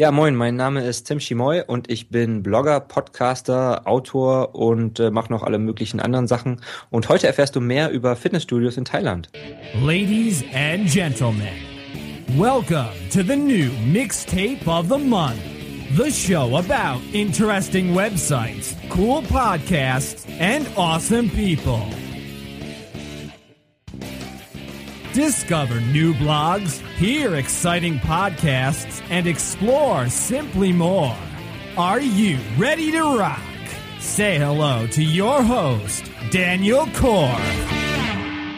Ja, moin, mein Name ist Tim Schimoy und ich bin Blogger, Podcaster, Autor und äh, mache noch alle möglichen anderen Sachen. Und heute erfährst du mehr über Fitnessstudios in Thailand. Ladies and gentlemen, welcome to the new mixtape of the month. The show about interesting websites, cool podcasts, and awesome people. Discover new blogs, hear exciting podcasts, and explore simply more. Are you ready to rock? Say hello to your host, Daniel Korf.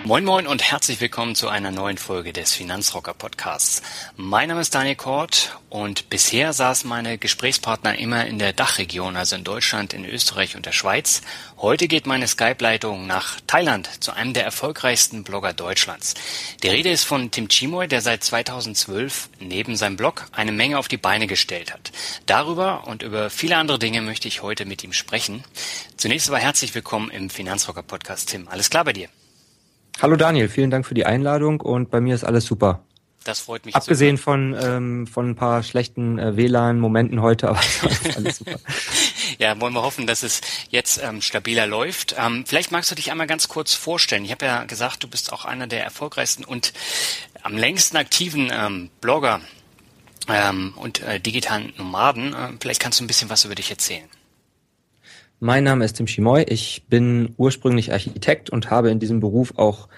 Moin Moin und herzlich willkommen zu einer neuen Folge des Finanzrocker Podcasts. Mein Name ist Daniel Kort und bisher saßen meine Gesprächspartner immer in der Dachregion, also in Deutschland, in Österreich und der Schweiz. Heute geht meine Skype-Leitung nach Thailand zu einem der erfolgreichsten Blogger Deutschlands. Die Rede ist von Tim Chimoy, der seit 2012 neben seinem Blog eine Menge auf die Beine gestellt hat. Darüber und über viele andere Dinge möchte ich heute mit ihm sprechen. Zunächst aber herzlich willkommen im Finanzrocker Podcast, Tim. Alles klar bei dir? Hallo Daniel, vielen Dank für die Einladung und bei mir ist alles super. Das freut mich. Abgesehen von, ähm, von ein paar schlechten äh, WLAN-Momenten heute, aber alles super. ja, wollen wir hoffen, dass es jetzt ähm, stabiler läuft. Ähm, vielleicht magst du dich einmal ganz kurz vorstellen. Ich habe ja gesagt, du bist auch einer der erfolgreichsten und am längsten aktiven ähm, Blogger ähm, und äh, digitalen Nomaden. Äh, vielleicht kannst du ein bisschen was über dich erzählen. Mein Name ist Tim Schimoy. Ich bin ursprünglich Architekt und habe in diesem Beruf auch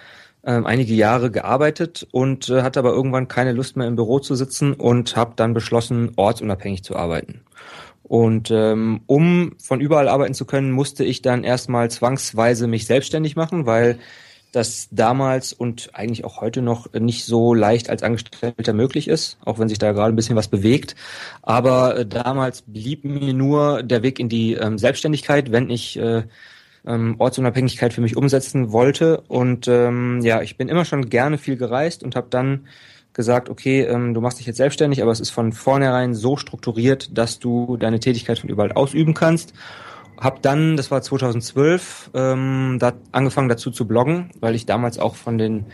ähm, einige Jahre gearbeitet und äh, hatte aber irgendwann keine Lust mehr im Büro zu sitzen und habe dann beschlossen, ortsunabhängig zu arbeiten. Und ähm, um von überall arbeiten zu können, musste ich dann erstmal zwangsweise mich selbstständig machen, weil das damals und eigentlich auch heute noch nicht so leicht als Angestellter möglich ist, auch wenn sich da gerade ein bisschen was bewegt. Aber äh, damals blieb mir nur der Weg in die ähm, Selbstständigkeit, wenn ich äh, ähm, Ortsunabhängigkeit für mich umsetzen wollte. Und ähm, ja, ich bin immer schon gerne viel gereist und habe dann gesagt, okay, ähm, du machst dich jetzt selbstständig, aber es ist von vornherein so strukturiert, dass du deine Tätigkeit von überall ausüben kannst. Hab dann, das war 2012, ähm, da angefangen dazu zu bloggen, weil ich damals auch von den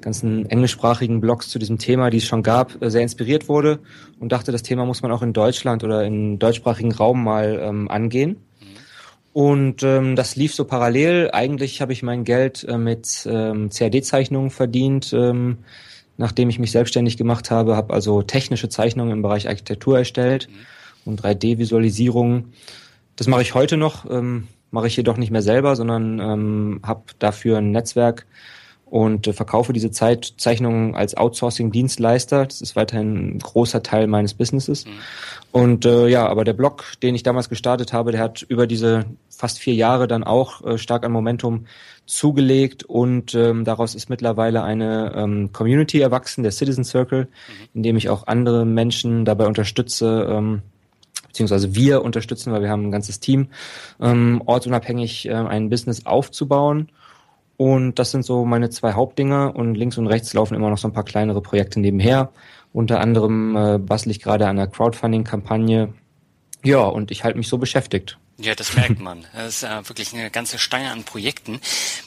ganzen englischsprachigen Blogs zu diesem Thema, die es schon gab, äh, sehr inspiriert wurde und dachte, das Thema muss man auch in Deutschland oder im deutschsprachigen Raum mal ähm, angehen. Und ähm, das lief so parallel. Eigentlich habe ich mein Geld äh, mit ähm, CAD-Zeichnungen verdient, ähm, nachdem ich mich selbstständig gemacht habe, habe also technische Zeichnungen im Bereich Architektur erstellt und 3D-Visualisierung. Das mache ich heute noch, ähm, mache ich jedoch nicht mehr selber, sondern ähm, habe dafür ein Netzwerk und äh, verkaufe diese Zeit Zeichnungen als Outsourcing-Dienstleister. Das ist weiterhin ein großer Teil meines Businesses. Mhm. Und äh, ja, aber der Blog, den ich damals gestartet habe, der hat über diese fast vier Jahre dann auch äh, stark an Momentum zugelegt und ähm, daraus ist mittlerweile eine ähm, Community erwachsen, der Citizen Circle, mhm. in dem ich auch andere Menschen dabei unterstütze, ähm, beziehungsweise wir unterstützen, weil wir haben ein ganzes Team, ähm, ortsunabhängig äh, ein Business aufzubauen. Und das sind so meine zwei Hauptdinger und links und rechts laufen immer noch so ein paar kleinere Projekte nebenher. Unter anderem äh, bastel ich gerade an einer Crowdfunding-Kampagne. Ja, und ich halte mich so beschäftigt. Ja, das merkt man. Das ist äh, wirklich eine ganze Stange an Projekten.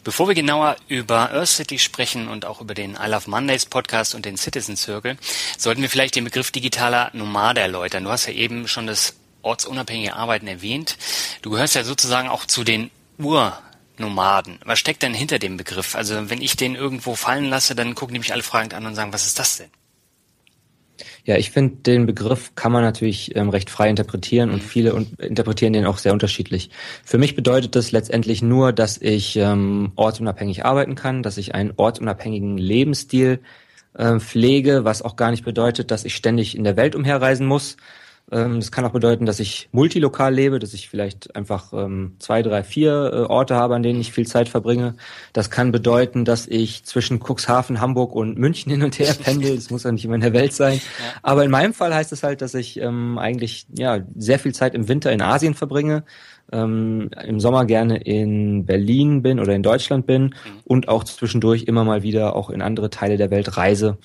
Bevor wir genauer über Earth City sprechen und auch über den I Love Mondays Podcast und den Citizen Circle, sollten wir vielleicht den Begriff digitaler Nomade erläutern. Du hast ja eben schon das ortsunabhängige Arbeiten erwähnt. Du gehörst ja sozusagen auch zu den Urnomaden. Was steckt denn hinter dem Begriff? Also wenn ich den irgendwo fallen lasse, dann gucken die mich alle fragend an und sagen, was ist das denn? Ja, ich finde, den Begriff kann man natürlich ähm, recht frei interpretieren und viele un interpretieren den auch sehr unterschiedlich. Für mich bedeutet das letztendlich nur, dass ich ähm, ortsunabhängig arbeiten kann, dass ich einen ortsunabhängigen Lebensstil äh, pflege, was auch gar nicht bedeutet, dass ich ständig in der Welt umherreisen muss, Ähm, das kann auch bedeuten, dass ich multilokal lebe, dass ich vielleicht einfach ähm, zwei, drei, vier äh, Orte habe, an denen ich viel Zeit verbringe. Das kann bedeuten, dass ich zwischen Cuxhaven, Hamburg und München hin und her pendel. Das muss ja nicht immer in der Welt sein. Ja. Aber in meinem Fall heißt es halt, dass ich ähm, eigentlich ja sehr viel Zeit im Winter in Asien verbringe. Ähm, im Sommer gerne in Berlin bin oder in Deutschland bin mhm. und auch zwischendurch immer mal wieder auch in andere Teile der Welt reise.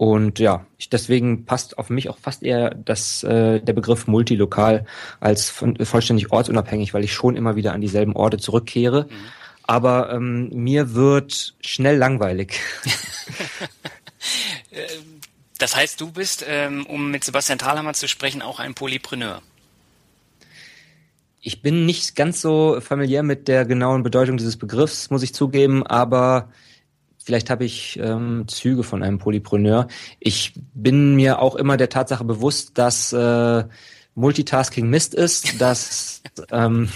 Und ja, ich, deswegen passt auf mich auch fast eher das, äh, der Begriff multilokal als von, vollständig ortsunabhängig, weil ich schon immer wieder an dieselben Orte zurückkehre. Mhm. Aber ähm, mir wird schnell langweilig. das heißt, du bist, ähm, um mit Sebastian Thalhammer zu sprechen, auch ein Polypreneur. Ich bin nicht ganz so familiär mit der genauen Bedeutung dieses Begriffs, muss ich zugeben, aber Vielleicht habe ich ähm, Züge von einem Polypreneur. Ich bin mir auch immer der Tatsache bewusst, dass äh, Multitasking Mist ist, dass ähm,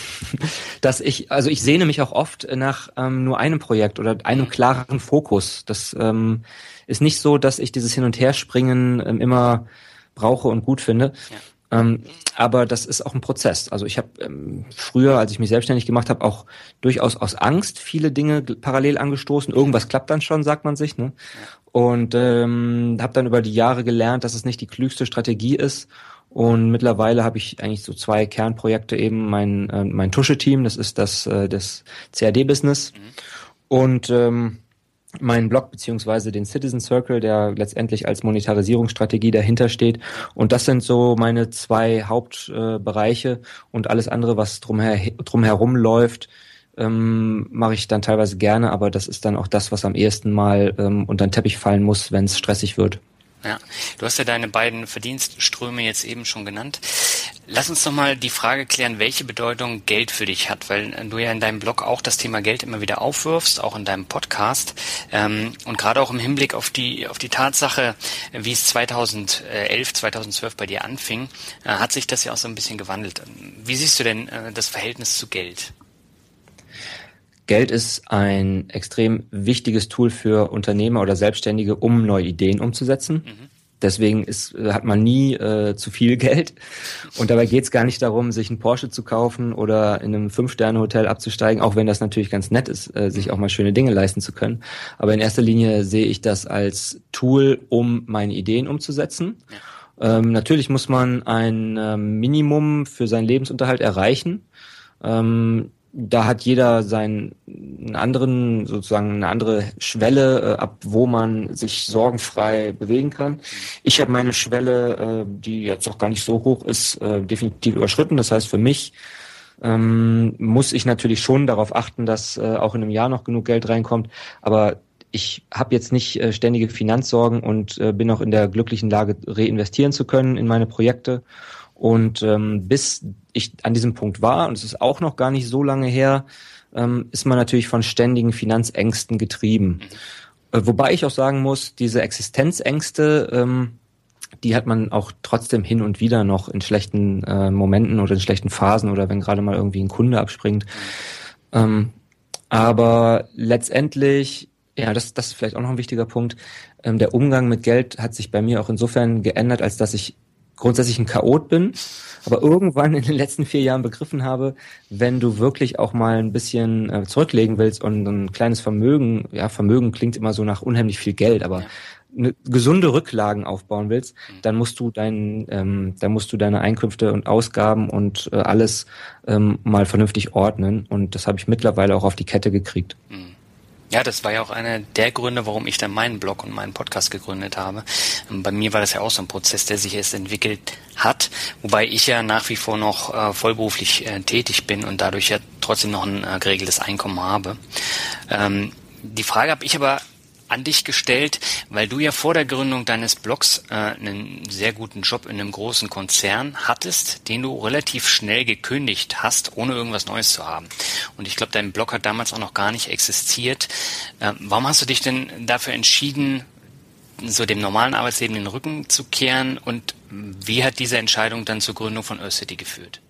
dass ich also ich sehne mich auch oft nach ähm, nur einem Projekt oder einem klaren Fokus. Das ähm, ist nicht so, dass ich dieses Hin und Herspringen ähm, immer brauche und gut finde. Ja. Ähm, aber das ist auch ein Prozess. Also ich habe ähm, früher, als ich mich selbstständig gemacht habe, auch durchaus aus Angst viele Dinge parallel angestoßen. Irgendwas klappt dann schon, sagt man sich. Ne? Und ähm, habe dann über die Jahre gelernt, dass es nicht die klügste Strategie ist. Und mittlerweile habe ich eigentlich so zwei Kernprojekte eben mein äh, mein Tusche-Team, das ist das äh, das CAD-Business mhm. und ähm, meinen Blog beziehungsweise den Citizen Circle, der letztendlich als Monetarisierungsstrategie dahinter steht. Und das sind so meine zwei Hauptbereiche äh, und alles andere, was drumher, drumherum läuft, ähm, mache ich dann teilweise gerne, aber das ist dann auch das, was am ehesten mal ähm, unter den Teppich fallen muss, wenn es stressig wird. Ja, du hast ja deine beiden Verdienstströme jetzt eben schon genannt. Lass uns noch mal die Frage klären, welche Bedeutung Geld für dich hat, weil du ja in deinem Blog auch das Thema Geld immer wieder aufwirfst, auch in deinem Podcast ähm, und gerade auch im Hinblick auf die auf die Tatsache, wie es 2011, 2012 bei dir anfing, äh, hat sich das ja auch so ein bisschen gewandelt. Wie siehst du denn äh, das Verhältnis zu Geld? Geld ist ein extrem wichtiges Tool für Unternehmer oder Selbstständige, um neue Ideen umzusetzen. Mhm. Deswegen ist, hat man nie äh, zu viel Geld. Und dabei geht es gar nicht darum, sich einen Porsche zu kaufen oder in einem Fünf-Sterne-Hotel abzusteigen, auch wenn das natürlich ganz nett ist, äh, sich auch mal schöne Dinge leisten zu können. Aber in erster Linie sehe ich das als Tool, um meine Ideen umzusetzen. Ja. Ähm, natürlich muss man ein äh, Minimum für seinen Lebensunterhalt erreichen. Ähm, da hat jeder seinen anderen, sozusagen eine andere Schwelle, äh, ab wo man sich sorgenfrei bewegen kann. Ich habe meine Schwelle, äh, die jetzt auch gar nicht so hoch ist, äh, definitiv überschritten. Das heißt, für mich ähm, muss ich natürlich schon darauf achten, dass äh, auch in einem Jahr noch genug Geld reinkommt. Aber ich habe jetzt nicht äh, ständige Finanzsorgen und äh, bin auch in der glücklichen Lage, reinvestieren zu können in meine Projekte. Und ähm, bis ich an diesem Punkt war, und es ist auch noch gar nicht so lange her, ähm, ist man natürlich von ständigen Finanzängsten getrieben. Äh, wobei ich auch sagen muss, diese Existenzängste, ähm, die hat man auch trotzdem hin und wieder noch in schlechten äh, Momenten oder in schlechten Phasen oder wenn gerade mal irgendwie ein Kunde abspringt. Ähm, aber letztendlich, ja, das, das ist vielleicht auch noch ein wichtiger Punkt. Ähm, der Umgang mit Geld hat sich bei mir auch insofern geändert, als dass ich grundsätzlich ein Chaot bin, aber irgendwann in den letzten vier Jahren begriffen habe, wenn du wirklich auch mal ein bisschen äh, zurücklegen willst und ein kleines Vermögen, ja, Vermögen klingt immer so nach unheimlich viel Geld, aber ja. eine gesunde Rücklagen aufbauen willst, mhm. dann musst du dein, ähm, dann musst du deine Einkünfte und Ausgaben und äh, alles ähm, mal vernünftig ordnen. Und das habe ich mittlerweile auch auf die Kette gekriegt. Mhm. Ja, das war ja auch einer der Gründe, warum ich dann meinen Blog und meinen Podcast gegründet habe. Ähm, bei mir war das ja auch so ein Prozess, der sich erst entwickelt hat, wobei ich ja nach wie vor noch äh, vollberuflich äh, tätig bin und dadurch ja trotzdem noch ein äh, geregeltes Einkommen habe. Ähm, die Frage habe ich aber an dich gestellt, weil du ja vor der Gründung deines Blogs äh, einen sehr guten Job in einem großen Konzern hattest, den du relativ schnell gekündigt hast, ohne irgendwas Neues zu haben. Und ich glaube, dein Blog hat damals auch noch gar nicht existiert. Äh, warum hast du dich denn dafür entschieden, so dem normalen Arbeitsleben den Rücken zu kehren und wie hat diese Entscheidung dann zur Gründung von Earth City geführt?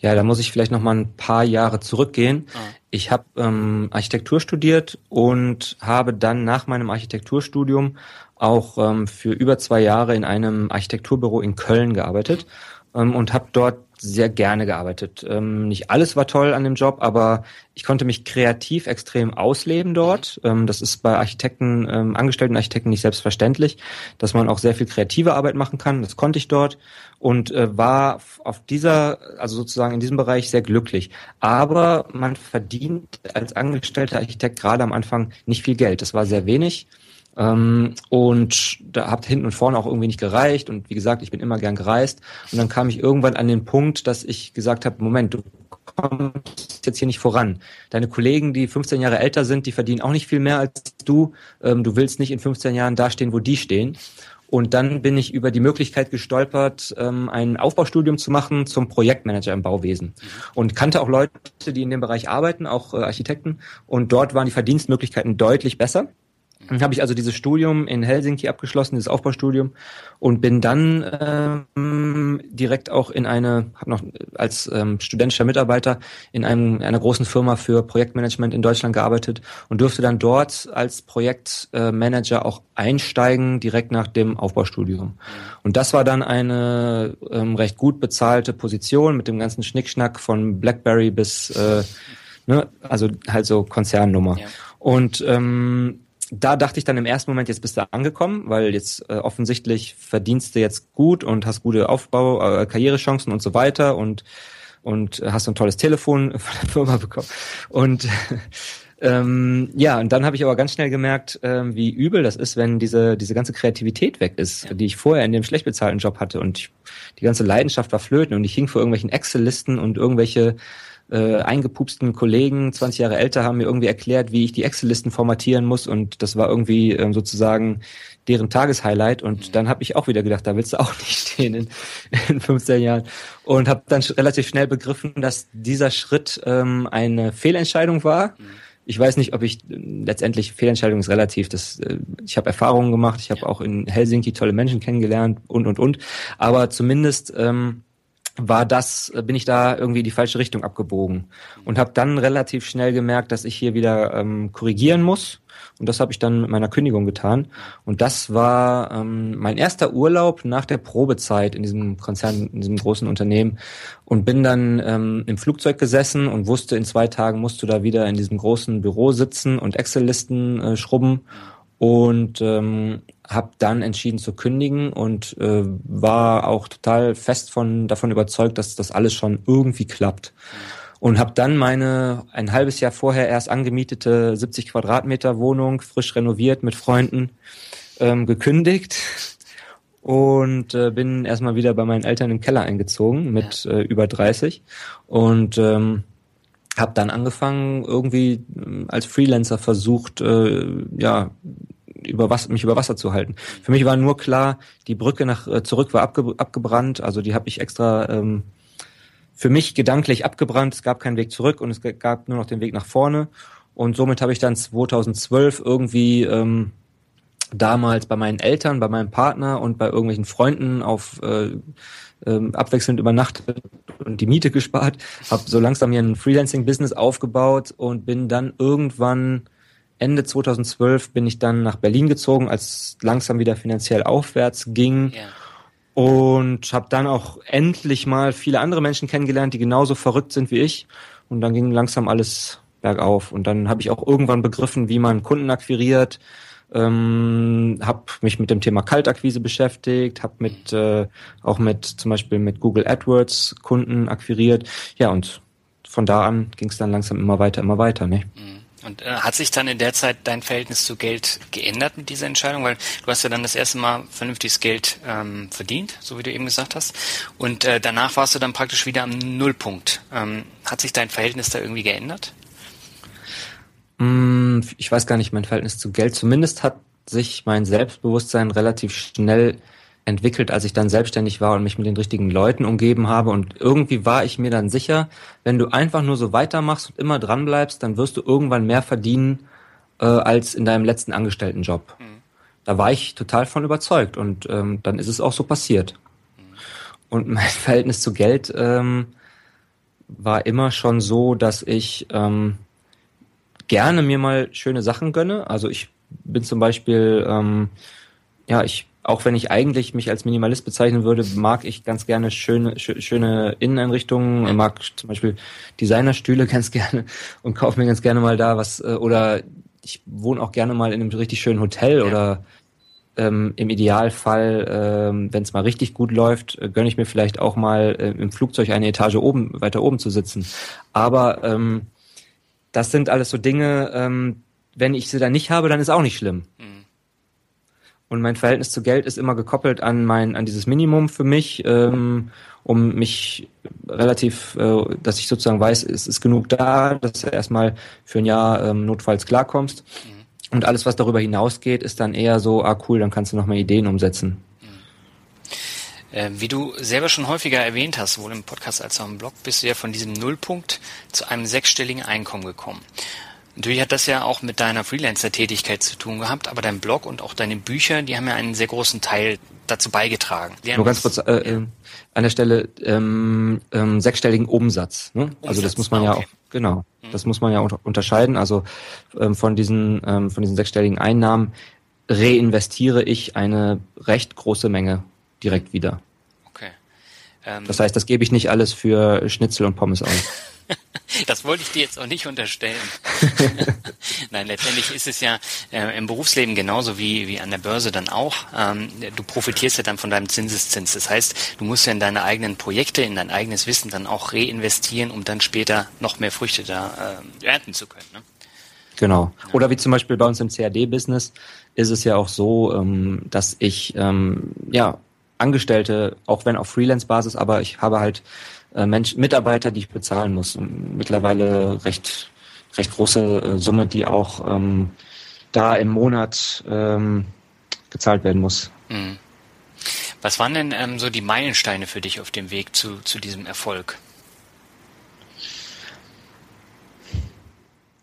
Ja, da muss ich vielleicht noch mal ein paar Jahre zurückgehen. Ah. Ich habe ähm, Architektur studiert und habe dann nach meinem Architekturstudium auch ähm, für über zwei Jahre in einem Architekturbüro in Köln gearbeitet ähm, und habe dort sehr gerne gearbeitet. Ähm, nicht alles war toll an dem Job, aber ich konnte mich kreativ extrem ausleben dort. Ähm, das ist bei Architekten, ähm, angestellten Architekten nicht selbstverständlich, dass man auch sehr viel kreative Arbeit machen kann. Das konnte ich dort und äh, war auf dieser, also sozusagen in diesem Bereich sehr glücklich. Aber man verdient als angestellter Architekt gerade am Anfang nicht viel Geld. Das war sehr wenig. Ähm, und da habt hinten und vorne auch irgendwie nicht gereicht. Und wie gesagt, ich bin immer gern gereist. Und dann kam ich irgendwann an den Punkt, dass ich gesagt habe, Moment, du kommst jetzt hier nicht voran. Deine Kollegen, die 15 Jahre älter sind, die verdienen auch nicht viel mehr als du. Ähm, du willst nicht in 15 Jahren dastehen, wo die stehen. Und dann bin ich über die Möglichkeit gestolpert, ähm, ein Aufbaustudium zu machen zum Projektmanager im Bauwesen. Und kannte auch Leute, die in dem Bereich arbeiten, auch äh, Architekten. Und dort waren die Verdienstmöglichkeiten deutlich besser. Dann habe ich also dieses Studium in Helsinki abgeschlossen, dieses Aufbaustudium und bin dann ähm, direkt auch in eine, habe noch als ähm, studentischer Mitarbeiter in einem, einer großen Firma für Projektmanagement in Deutschland gearbeitet und durfte dann dort als Projektmanager auch einsteigen direkt nach dem Aufbaustudium. Und das war dann eine ähm, recht gut bezahlte Position mit dem ganzen Schnickschnack von BlackBerry bis äh, ne, also halt so Konzernnummer. Ja. Und ähm, da dachte ich dann im ersten Moment, jetzt bist du angekommen, weil jetzt äh, offensichtlich verdienst du jetzt gut und hast gute Aufbau, äh, Karrierechancen und so weiter und und hast ein tolles Telefon von der Firma bekommen. Und ähm, ja, und dann habe ich aber ganz schnell gemerkt, ähm, wie übel das ist, wenn diese diese ganze Kreativität weg ist, ja. die ich vorher in dem schlecht bezahlten Job hatte und ich, die ganze Leidenschaft war flöten und ich hing vor irgendwelchen Excel-Listen und irgendwelche äh, eingepupsten Kollegen, 20 Jahre älter, haben mir irgendwie erklärt, wie ich die Excel-Listen formatieren muss und das war irgendwie ähm, sozusagen deren Tageshighlight und mhm. dann habe ich auch wieder gedacht, da willst du auch nicht stehen in, in 15 Jahren und habe dann relativ schnell begriffen, dass dieser Schritt ähm, eine Fehlentscheidung war. Mhm. Ich weiß nicht, ob ich letztendlich Fehlentscheidung ist relativ. Das, äh, ich habe Erfahrungen gemacht, ich habe auch in Helsinki tolle Menschen kennengelernt und und und. Aber zumindest ähm, war das, äh, bin ich da irgendwie in die falsche Richtung abgebogen und habe dann relativ schnell gemerkt, dass ich hier wieder ähm, korrigieren muss. Und das habe ich dann mit meiner Kündigung getan. Und das war ähm, mein erster Urlaub nach der Probezeit in diesem Konzern, in diesem großen Unternehmen. Und bin dann ähm, im Flugzeug gesessen und wusste, in zwei Tagen musst du da wieder in diesem großen Büro sitzen und Excel-Listen äh, schrubben und ähm, habe dann entschieden zu kündigen und äh, war auch total fest von davon überzeugt, dass das alles schon irgendwie klappt. Und habe dann meine ein halbes Jahr vorher erst angemietete 70 Quadratmeter Wohnung frisch renoviert mit Freunden ähm, gekündigt und äh, bin erstmal wieder bei meinen Eltern im Keller eingezogen mit äh, über 30 und ähm, habe dann angefangen, irgendwie ähm, als Freelancer versucht, äh, ja, über was, mich über Wasser zu halten. Für mich war nur klar, die Brücke nach äh, zurück war abge, abgebrannt, also die habe ich extra ähm, für mich gedanklich abgebrannt. Es gab keinen Weg zurück und es gab nur noch den Weg nach vorne. Und somit habe ich dann 2012 irgendwie ähm, damals bei meinen Eltern, bei meinem Partner und bei irgendwelchen Freunden auf äh, ähm, abwechselnd übernachtet und die Miete gespart, habe so langsam hier ein Freelancing-Business aufgebaut und bin dann irgendwann Ende 2012 bin ich dann nach Berlin gezogen, als langsam wieder finanziell aufwärts ging. Ja. Und habe dann auch endlich mal viele andere Menschen kennengelernt, die genauso verrückt sind wie ich. Und dann ging langsam alles bergauf. Und dann habe ich auch irgendwann begriffen, wie man Kunden akquiriert, ähm, habe mich mit dem Thema Kaltakquise beschäftigt, habe mit äh, auch mit zum Beispiel mit Google AdWords Kunden akquiriert. Ja, und von da an ging es dann langsam immer weiter, immer weiter. Ne? Mhm. Und äh, hat sich dann in der Zeit dein Verhältnis zu Geld geändert mit dieser Entscheidung? Weil du hast ja dann das erste Mal vernünftiges Geld ähm, verdient, so wie du eben gesagt hast. Und äh, danach warst du dann praktisch wieder am Nullpunkt. Ähm, hat sich dein Verhältnis da irgendwie geändert? Mm, ich weiß gar nicht, mein Verhältnis zu Geld. Zumindest hat sich mein Selbstbewusstsein relativ schnell entwickelt, als ich dann selbstständig war und mich mit den richtigen Leuten umgeben habe. Und irgendwie war ich mir dann sicher, wenn du einfach nur so weitermachst und immer dran bleibst, dann wirst du irgendwann mehr verdienen äh, als in deinem letzten Angestelltenjob. Mhm. Da war ich total von überzeugt und ähm, dann ist es auch so passiert. Mhm. Und mein Verhältnis zu Geld ähm, war immer schon so, dass ich ähm, gerne mir mal schöne Sachen gönne. Also ich bin zum Beispiel, ähm, ja, ich auch wenn ich eigentlich mich als Minimalist bezeichnen würde, mag ich ganz gerne schöne, sch schöne Inneneinrichtungen, mag zum Beispiel Designerstühle ganz gerne und kaufe mir ganz gerne mal da was, äh, oder ich wohne auch gerne mal in einem richtig schönen Hotel ja. oder ähm, im Idealfall, ähm, wenn es mal richtig gut läuft, äh, gönne ich mir vielleicht auch mal äh, im Flugzeug eine Etage oben, weiter oben zu sitzen. Aber ähm, das sind alles so Dinge, ähm, wenn ich sie dann nicht habe, dann ist auch nicht schlimm. Mhm. Und mein Verhältnis zu Geld ist immer gekoppelt an mein, an dieses Minimum für mich, ähm, um mich relativ, äh, dass ich sozusagen weiß, es ist genug da, dass du erstmal für ein Jahr ähm, notfalls klarkommst. Mhm. Und alles, was darüber hinausgeht, ist dann eher so, ah cool, dann kannst du noch mal Ideen umsetzen. Mhm. Äh, wie du selber schon häufiger erwähnt hast, sowohl im Podcast als auch im Blog, bist du ja von diesem Nullpunkt zu einem sechsstelligen Einkommen gekommen. Natürlich hat das ja auch mit deiner Freelancer-Tätigkeit zu tun gehabt, aber dein Blog und auch deine Bücher, die haben ja einen sehr großen Teil dazu beigetragen. Nur ganz kurz äh, ja. an der Stelle ähm, ähm, sechsstelligen Umsatz. Ne? Umsatz. Also das muss man ah, okay. ja auch genau, mhm. das muss man ja unter unterscheiden. Also ähm, von diesen ähm, von diesen sechsstelligen Einnahmen reinvestiere ich eine recht große Menge direkt wieder. Okay. Ähm, das heißt, das gebe ich nicht alles für Schnitzel und Pommes aus. Das wollte ich dir jetzt auch nicht unterstellen. Nein, letztendlich ist es ja äh, im Berufsleben genauso wie, wie an der Börse dann auch. Ähm, du profitierst ja dann von deinem Zinseszins. Das heißt, du musst ja in deine eigenen Projekte, in dein eigenes Wissen dann auch reinvestieren, um dann später noch mehr Früchte da äh, ernten zu können. Ne? Genau. Oder wie zum Beispiel bei uns im CAD-Business ist es ja auch so, ähm, dass ich ähm, ja Angestellte, auch wenn auf Freelance-Basis, aber ich habe halt äh, Mitarbeiter, die ich bezahlen muss. Mittlerweile recht, recht große äh, Summe, die auch ähm, da im Monat ähm, gezahlt werden muss. Mhm. Was waren denn ähm, so die Meilensteine für dich auf dem Weg zu, zu diesem Erfolg?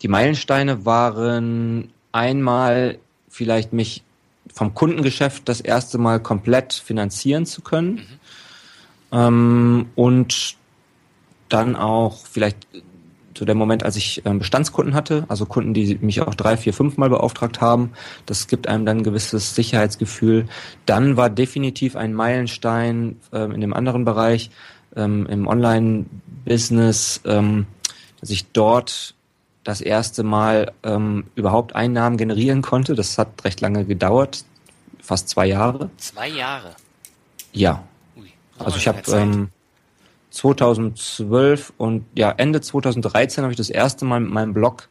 Die Meilensteine waren einmal vielleicht mich vom Kundengeschäft das erste Mal komplett finanzieren zu können. Mhm. Ähm, und dann auch vielleicht zu dem Moment, als ich ähm, Bestandskunden hatte, also Kunden, die mich auch drei, vier, fünf Mal beauftragt haben. Das gibt einem dann ein gewisses Sicherheitsgefühl. Dann war definitiv ein Meilenstein ähm, in dem anderen Bereich, ähm, im Online-Business, ähm, dass ich dort das erste Mal ähm, überhaupt Einnahmen generieren konnte. Das hat recht lange gedauert, fast zwei Jahre. Zwei Jahre? Ja. Also ich habe ähm, 2012 und ja, Ende 2013 habe ich das erste Mal mit meinem Blog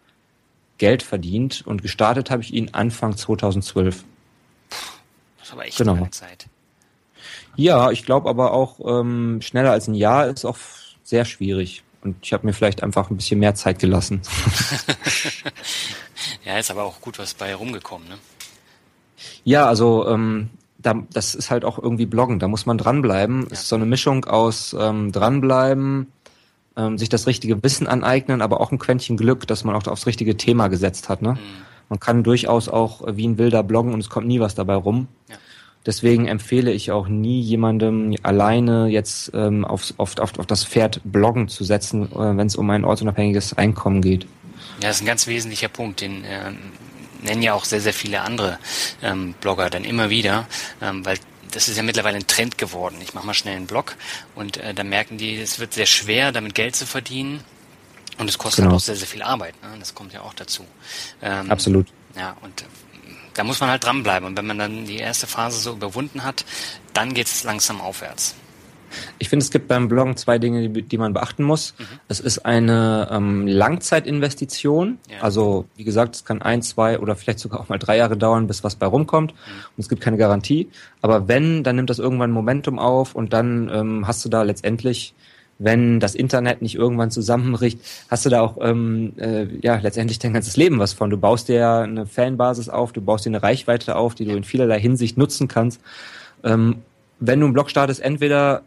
Geld verdient und gestartet habe ich ihn Anfang 2012. Das ist aber echt genau. lange Zeit. Ja, ich glaube aber auch ähm, schneller als ein Jahr ist auch sehr schwierig. Und ich habe mir vielleicht einfach ein bisschen mehr Zeit gelassen. ja, ist aber auch gut was bei rumgekommen, ne? Ja, also ähm, da, das ist halt auch irgendwie Bloggen, da muss man dranbleiben. Ja. ist so eine Mischung aus ähm, dranbleiben, ähm, sich das richtige Wissen aneignen, aber auch ein Quäntchen Glück, dass man auch aufs richtige Thema gesetzt hat. Ne? Mhm. Man kann durchaus auch wie ein Wilder bloggen und es kommt nie was dabei rum. Ja. Deswegen empfehle ich auch nie jemandem alleine jetzt ähm, aufs, auf, auf, auf das Pferd Bloggen zu setzen, äh, wenn es um ein ortsunabhängiges Einkommen geht. Ja, das ist ein ganz wesentlicher Punkt, den äh, nennen ja auch sehr, sehr viele andere ähm, Blogger dann immer wieder, ähm, weil das ist ja mittlerweile ein Trend geworden. Ich mache mal schnell einen Blog und äh, da merken die, es wird sehr schwer, damit Geld zu verdienen. Und es kostet genau. auch sehr, sehr viel Arbeit. Ne? Das kommt ja auch dazu. Ähm, Absolut. Ja, und äh, da muss man halt dranbleiben. Und wenn man dann die erste Phase so überwunden hat, dann geht es langsam aufwärts. Ich finde, es gibt beim Bloggen zwei Dinge, die, die man beachten muss. Mhm. Es ist eine ähm, Langzeitinvestition. Ja. Also, wie gesagt, es kann ein, zwei oder vielleicht sogar auch mal drei Jahre dauern, bis was bei rumkommt. Mhm. Und es gibt keine Garantie. Aber wenn, dann nimmt das irgendwann Momentum auf und dann ähm, hast du da letztendlich wenn das Internet nicht irgendwann zusammenbricht, hast du da auch ähm, äh, ja letztendlich dein ganzes Leben was von. Du baust dir eine Fanbasis auf, du baust dir eine Reichweite auf, die du in vielerlei Hinsicht nutzen kannst. Ähm, wenn du einen Blog startest, entweder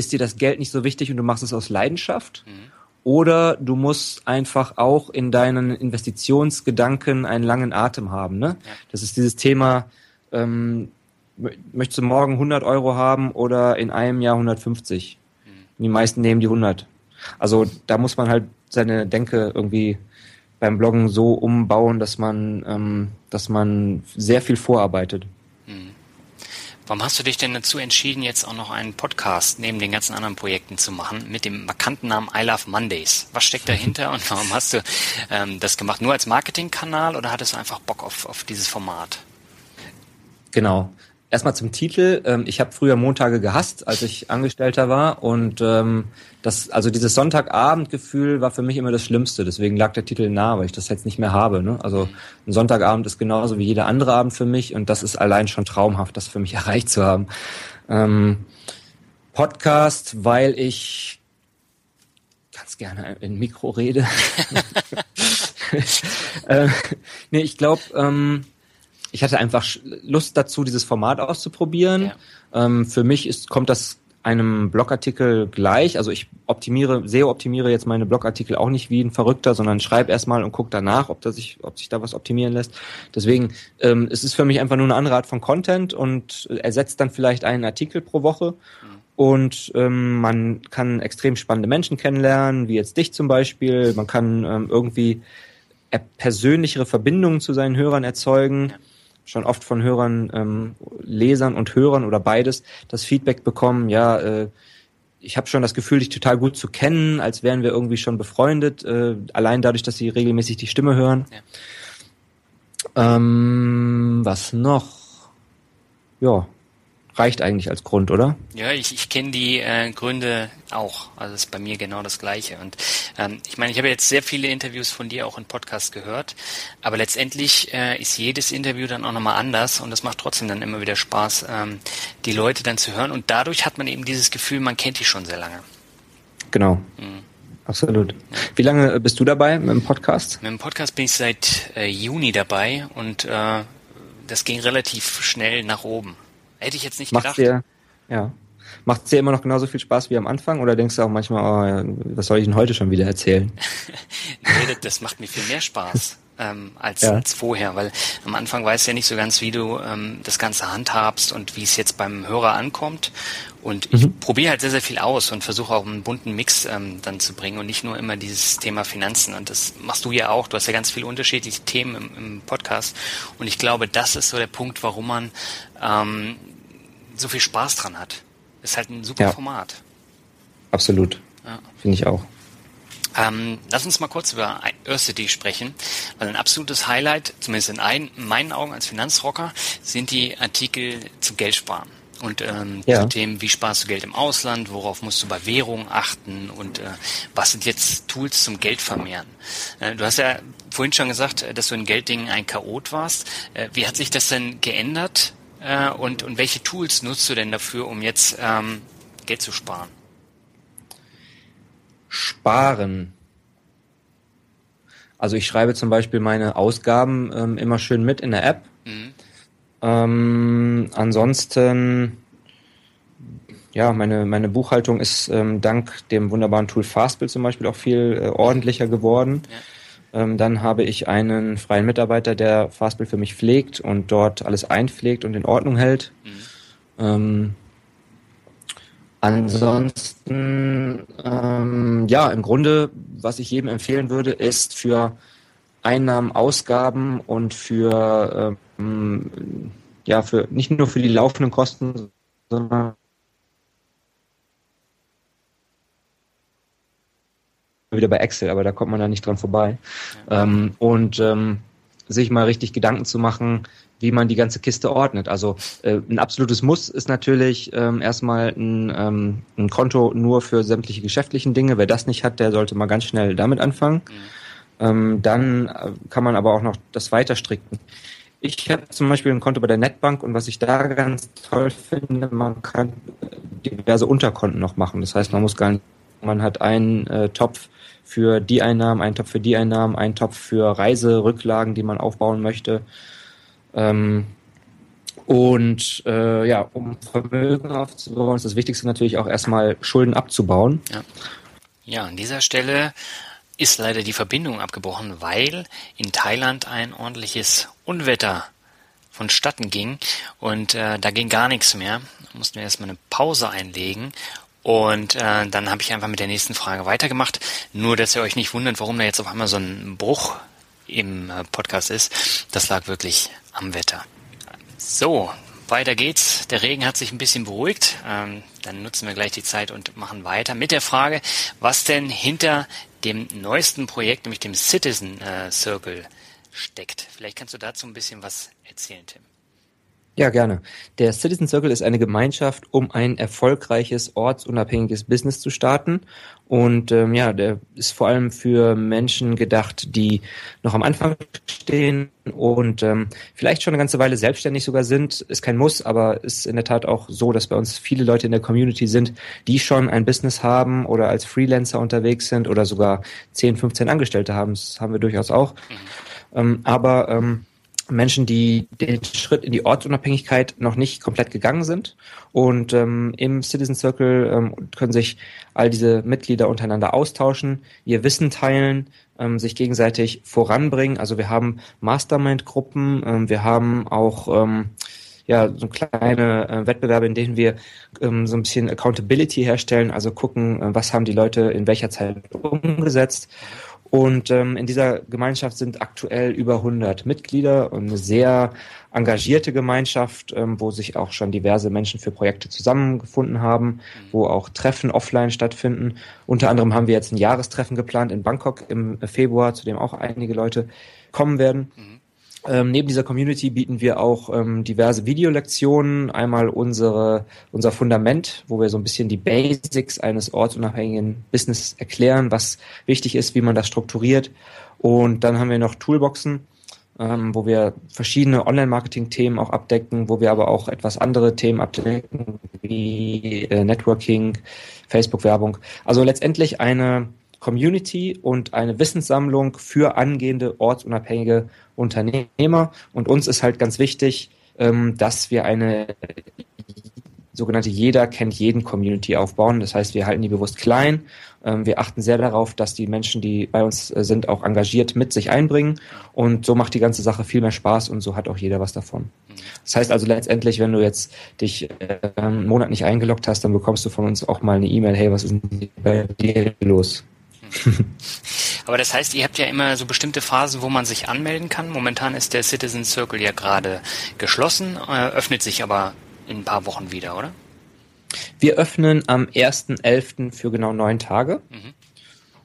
ist dir das Geld nicht so wichtig und du machst es aus Leidenschaft. Mhm. Oder du musst einfach auch in deinen Investitionsgedanken einen langen Atem haben. Ne? Ja. Das ist dieses Thema, ähm, möchtest du morgen 100 Euro haben oder in einem Jahr 150? Mhm. Die meisten nehmen die 100. Also da muss man halt seine Denke irgendwie beim Bloggen so umbauen, dass man, ähm, dass man sehr viel vorarbeitet. Warum hast du dich denn dazu entschieden, jetzt auch noch einen Podcast neben den ganzen anderen Projekten zu machen mit dem markanten Namen I Love Mondays? Was steckt dahinter und warum hast du ähm, das gemacht? Nur als Marketingkanal oder hattest du einfach Bock auf, auf dieses Format? Genau. Erstmal zum Titel. Ähm, ich habe früher Montage gehasst, als ich Angestellter war. Und ähm, das, also dieses Sonntagabendgefühl war für mich immer das Schlimmste. Deswegen lag der Titel nah, weil ich das jetzt nicht mehr habe. Ne? Also ein Sonntagabend ist genauso wie jeder andere Abend für mich und das ist allein schon traumhaft, das für mich erreicht zu haben. Ähm, Podcast, weil ich ganz gerne in Mikro rede. äh, nee, ich glaube, ähm, ich hatte einfach Lust dazu, dieses Format auszuprobieren. Ja. Ähm, für mich ist, kommt das einem Blogartikel gleich. Also ich optimiere, SEO-optimiere jetzt meine Blogartikel auch nicht wie ein Verrückter, sondern schreibe erstmal und gucke danach, ob, das sich, ob sich da was optimieren lässt. Deswegen ähm, es ist für mich einfach nur eine andere Art von Content und ersetzt dann vielleicht einen Artikel pro Woche. Mhm. Und ähm, man kann extrem spannende Menschen kennenlernen, wie jetzt dich zum Beispiel. Man kann ähm, irgendwie persönlichere Verbindungen zu seinen Hörern erzeugen. Ja schon oft von Hörern, ähm, Lesern und Hörern oder beides das Feedback bekommen, ja, äh, ich habe schon das Gefühl, dich total gut zu kennen, als wären wir irgendwie schon befreundet, äh, allein dadurch, dass sie regelmäßig die Stimme hören. Ja. Ähm, was noch? Ja, reicht eigentlich als Grund, oder? Ja, ich, ich kenne die äh, Gründe auch. Also ist bei mir genau das Gleiche. Und ähm, ich meine, ich habe jetzt sehr viele Interviews von dir auch in Podcast gehört, aber letztendlich äh, ist jedes Interview dann auch nochmal anders und das macht trotzdem dann immer wieder Spaß, ähm, die Leute dann zu hören. Und dadurch hat man eben dieses Gefühl, man kennt die schon sehr lange. Genau. Mhm. Absolut. Wie lange bist du dabei mit dem Podcast? Mit dem Podcast bin ich seit äh, Juni dabei und äh, das ging relativ schnell nach oben. Hätte ich jetzt nicht Macht's gedacht. Dir, ja. Macht es dir immer noch genauso viel Spaß wie am Anfang oder denkst du auch manchmal, oh, was soll ich denn heute schon wieder erzählen? nee, das macht mir viel mehr Spaß ähm, als, ja. als vorher, weil am Anfang weißt du ja nicht so ganz, wie du ähm, das Ganze handhabst und wie es jetzt beim Hörer ankommt. Und ich mhm. probiere halt sehr, sehr viel aus und versuche auch einen bunten Mix ähm, dann zu bringen und nicht nur immer dieses Thema Finanzen. Und das machst du ja auch. Du hast ja ganz viele unterschiedliche Themen im, im Podcast. Und ich glaube, das ist so der Punkt, warum man ähm, so viel Spaß dran hat. Ist halt ein super ja. Format. Absolut. Ja. Finde ich auch. Ähm, lass uns mal kurz über Earthcity sprechen, weil ein absolutes Highlight, zumindest in, ein, in meinen Augen als Finanzrocker, sind die Artikel zu Geldsparen. Und ähm, ja. zu Themen, wie sparst du Geld im Ausland, worauf musst du bei Währung achten und äh, was sind jetzt Tools zum Geldvermehren. Äh, du hast ja vorhin schon gesagt, dass du in Gelddingen ein Chaot warst. Äh, wie hat sich das denn geändert äh, und, und welche Tools nutzt du denn dafür, um jetzt ähm, Geld zu sparen? sparen. Also ich schreibe zum Beispiel meine Ausgaben ähm, immer schön mit in der App. Mhm. Ähm, ansonsten, ja, meine, meine Buchhaltung ist ähm, dank dem wunderbaren Tool Fastbill zum Beispiel auch viel äh, ordentlicher geworden. Ja. Ähm, dann habe ich einen freien Mitarbeiter, der Fastbill für mich pflegt und dort alles einpflegt und in Ordnung hält. Mhm. Ähm, Ansonsten, ähm, ja, im Grunde, was ich jedem empfehlen würde, ist für Einnahmen, Ausgaben und für, ähm, ja, für nicht nur für die laufenden Kosten, sondern wieder bei Excel, aber da kommt man da nicht dran vorbei. Ähm, und ähm, sich mal richtig Gedanken zu machen, wie man die ganze Kiste ordnet. Also äh, ein absolutes Muss ist natürlich ähm, erstmal ein, ähm, ein Konto nur für sämtliche geschäftlichen Dinge. Wer das nicht hat, der sollte mal ganz schnell damit anfangen. Mhm. Ähm, dann äh, kann man aber auch noch das weiter stricken. Ich habe zum Beispiel ein Konto bei der Netbank und was ich da ganz toll finde, man kann diverse Unterkonten noch machen. Das heißt, man muss gar nicht, man hat einen äh, Topf für die Einnahmen, einen Topf für die Einnahmen, einen Topf für Reiserücklagen, die man aufbauen möchte. Ähm, und äh, ja, um Vermögen aufzubauen, ist das Wichtigste natürlich auch erstmal Schulden abzubauen. Ja. ja, an dieser Stelle ist leider die Verbindung abgebrochen, weil in Thailand ein ordentliches Unwetter vonstatten ging und äh, da ging gar nichts mehr. Da mussten wir erstmal eine Pause einlegen Und äh, dann habe ich einfach mit der nächsten Frage weitergemacht. Nur, dass ihr euch nicht wundert, warum da jetzt auf einmal so ein Bruch im äh, Podcast ist. Das lag wirklich am Wetter. So, weiter geht's. Der Regen hat sich ein bisschen beruhigt. Ähm, dann nutzen wir gleich die Zeit und machen weiter mit der Frage, was denn hinter dem neuesten Projekt, nämlich dem Citizen äh, Circle, steckt. Vielleicht kannst du dazu ein bisschen was erzählen, Tim. Ja, gerne. Der Citizen Circle ist eine Gemeinschaft, um ein erfolgreiches, ortsunabhängiges Business zu starten. Und ähm, ja, der ist vor allem für Menschen gedacht, die noch am Anfang stehen und ähm, vielleicht schon eine ganze Weile selbstständig sogar sind. Ist kein Muss, aber ist in der Tat auch so, dass bei uns viele Leute in der Community sind, die schon ein Business haben oder als Freelancer unterwegs sind oder sogar 10, 15 Angestellte haben. Das haben wir durchaus auch. Mhm. Ähm, aber ähm, Menschen, die den Schritt in die Ortsunabhängigkeit noch nicht komplett gegangen sind. Und ähm, im Citizen Circle ähm, können sich all diese Mitglieder untereinander austauschen, ihr Wissen teilen, ähm, sich gegenseitig voranbringen. Also wir haben Mastermind-Gruppen, ähm, wir haben auch ähm, ja, so kleine äh, Wettbewerbe, in denen wir ähm, so ein bisschen Accountability herstellen, also gucken, äh, was haben die Leute in welcher Zeit umgesetzt. Und ähm, in dieser Gemeinschaft sind aktuell über 100 Mitglieder und eine sehr engagierte Gemeinschaft, ähm, wo sich auch schon diverse Menschen für Projekte zusammengefunden haben, wo auch Treffen offline stattfinden. Unter anderem haben wir jetzt ein Jahrestreffen geplant in Bangkok im Februar, zu dem auch einige Leute kommen werden. Mhm. Ähm, neben dieser Community bieten wir auch ähm, diverse Videolektionen. Einmal unsere, unser Fundament, wo wir so ein bisschen die Basics eines ortsunabhängigen Business erklären, was wichtig ist, wie man das strukturiert. Und dann haben wir noch Toolboxen, ähm, wo wir verschiedene Online-Marketing-Themen auch abdecken, wo wir aber auch etwas andere Themen abdecken, wie äh, Networking, Facebook-Werbung. Also letztendlich eine Community und eine Wissenssammlung für angehende ortsunabhängige Unternehmer. Und uns ist halt ganz wichtig, ähm, dass wir eine sogenannte jeder kennt jeden Community aufbauen. Das heißt, wir halten die bewusst klein. Ähm, wir achten sehr darauf, dass die Menschen, die bei uns äh, sind, auch engagiert mit sich einbringen. Und so macht die ganze Sache viel mehr Spaß und so hat auch jeder was davon. Das heißt also letztendlich, wenn du jetzt dich äh, einen Monat nicht eingeloggt hast, dann bekommst du von uns auch mal eine E-Mail, hey, was ist denn bei dir los? Aber das heißt, ihr habt ja immer so bestimmte Phasen, wo man sich anmelden kann. Momentan ist der Citizen Circle ja gerade geschlossen, äh, öffnet sich aber in ein paar Wochen wieder, oder? Wir öffnen am 1.11. für genau neun Tage. Mhm.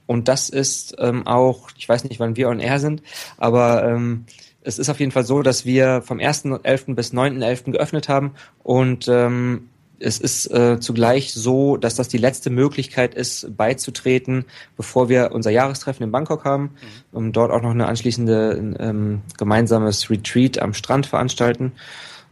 Und das ist ähm, auch, ich weiß nicht, wann wir on air sind, aber ähm, es ist auf jeden Fall so, dass wir vom 1.11. bis 9.11. geöffnet haben und ähm, es ist äh, zugleich so, dass das die letzte Möglichkeit ist, beizutreten, bevor wir unser Jahrestreffen in Bangkok haben, mhm. um dort auch noch eine anschließende ähm, gemeinsames Retreat am Strand veranstalten.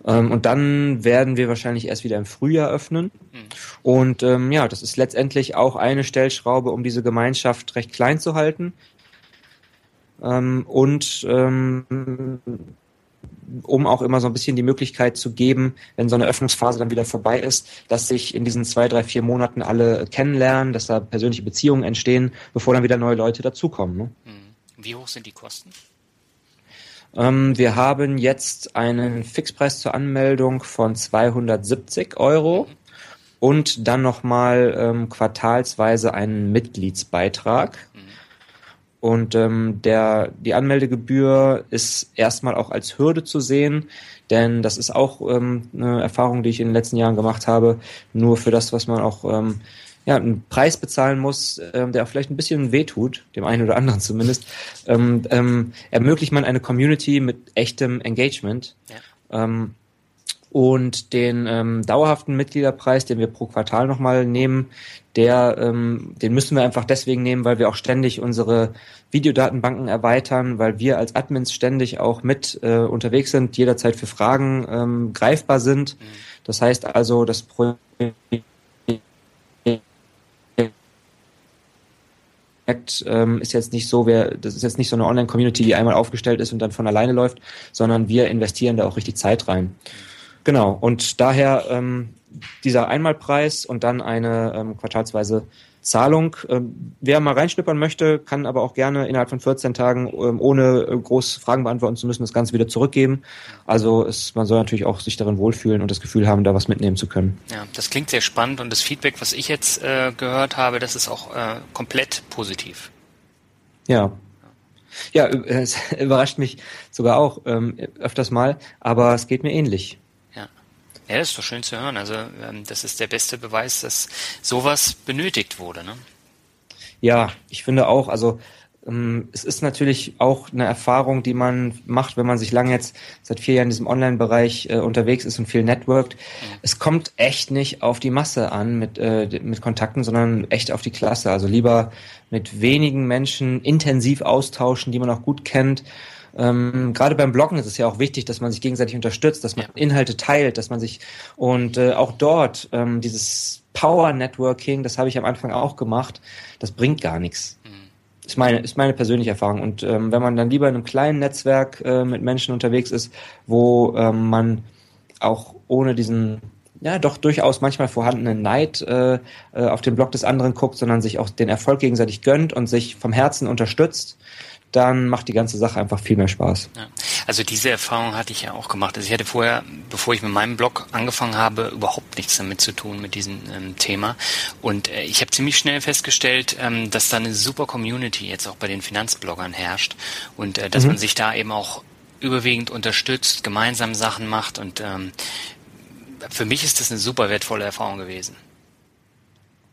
Ähm, und dann werden wir wahrscheinlich erst wieder im Frühjahr öffnen. Mhm. Und ähm, ja, das ist letztendlich auch eine Stellschraube, um diese Gemeinschaft recht klein zu halten. Ähm, und ähm, um auch immer so ein bisschen die Möglichkeit zu geben, wenn so eine Öffnungsphase dann wieder vorbei ist, dass sich in diesen zwei, drei, vier Monaten alle kennenlernen, dass da persönliche Beziehungen entstehen, bevor dann wieder neue Leute dazukommen. Ne? Hm. Wie hoch sind die Kosten? Ähm, wir haben jetzt einen Fixpreis zur Anmeldung von 270 Euro mhm. und dann nochmal ähm, quartalsweise einen Mitgliedsbeitrag. Mhm. Und ähm, der, die Anmeldegebühr ist erstmal auch als Hürde zu sehen, denn das ist auch ähm, eine Erfahrung, die ich in den letzten Jahren gemacht habe. Nur für das, was man auch ähm, ja, einen Preis bezahlen muss, ähm, der auch vielleicht ein bisschen wehtut, dem einen oder anderen zumindest, ähm, ähm, ermöglicht man eine Community mit echtem Engagement. Ja. Ähm, und den ähm, dauerhaften Mitgliederpreis, den wir pro Quartal nochmal nehmen, der, ähm, den müssen wir einfach deswegen nehmen, weil wir auch ständig unsere Videodatenbanken erweitern, weil wir als Admins ständig auch mit äh, unterwegs sind, jederzeit für Fragen ähm, greifbar sind. Das heißt also, das Projekt ähm, ist jetzt nicht so, wer, das ist jetzt nicht so eine Online-Community, die einmal aufgestellt ist und dann von alleine läuft, sondern wir investieren da auch richtig Zeit rein. Genau, und daher ähm, dieser Einmalpreis und dann eine ähm, quartalsweise Zahlung. Ähm, wer mal reinschnippern möchte, kann aber auch gerne innerhalb von 14 Tagen, ähm, ohne äh, groß Fragen beantworten zu müssen, das Ganze wieder zurückgeben. Also es, man soll natürlich auch sich darin wohlfühlen und das Gefühl haben, da was mitnehmen zu können. Ja, das klingt sehr spannend und das Feedback, was ich jetzt äh, gehört habe, das ist auch äh, komplett positiv. Ja, ja, es überrascht mich sogar auch ähm, öfters mal, aber es geht mir ähnlich. Ja. Das ist doch schön zu hören. Also ähm, das ist der beste Beweis, dass sowas benötigt wurde. Ne? Ja, ich finde auch, also ähm, es ist natürlich auch eine Erfahrung, die man macht, wenn man sich lange jetzt seit vier Jahren in diesem Online-Bereich äh, unterwegs ist und viel networkt. Mhm. Es kommt echt nicht auf die Masse an mit, äh, mit Kontakten, sondern echt auf die Klasse. Also lieber mit wenigen Menschen intensiv austauschen, die man auch gut kennt. Ähm, Gerade beim Bloggen ist es ja auch wichtig, dass man sich gegenseitig unterstützt, dass man ja. Inhalte teilt, dass man sich und äh, auch dort ähm, dieses Power Networking, das habe ich am Anfang auch gemacht, das bringt gar nichts. Ist meine, ist meine persönliche Erfahrung. Und ähm, wenn man dann lieber in einem kleinen Netzwerk äh, mit Menschen unterwegs ist, wo ähm, man auch ohne diesen ja doch durchaus manchmal vorhandenen Neid äh, äh, auf den Blog des anderen guckt, sondern sich auch den Erfolg gegenseitig gönnt und sich vom Herzen unterstützt, dann macht die ganze Sache einfach viel mehr Spaß. Ja. Also diese Erfahrung hatte ich ja auch gemacht. Also ich hatte vorher, bevor ich mit meinem Blog angefangen habe, überhaupt nichts damit zu tun mit diesem ähm, Thema. Und äh, ich habe ziemlich schnell festgestellt, ähm, dass da eine super Community jetzt auch bei den Finanzbloggern herrscht und äh, dass mhm. man sich da eben auch überwiegend unterstützt, gemeinsam Sachen macht und ähm, für mich ist das eine super wertvolle Erfahrung gewesen.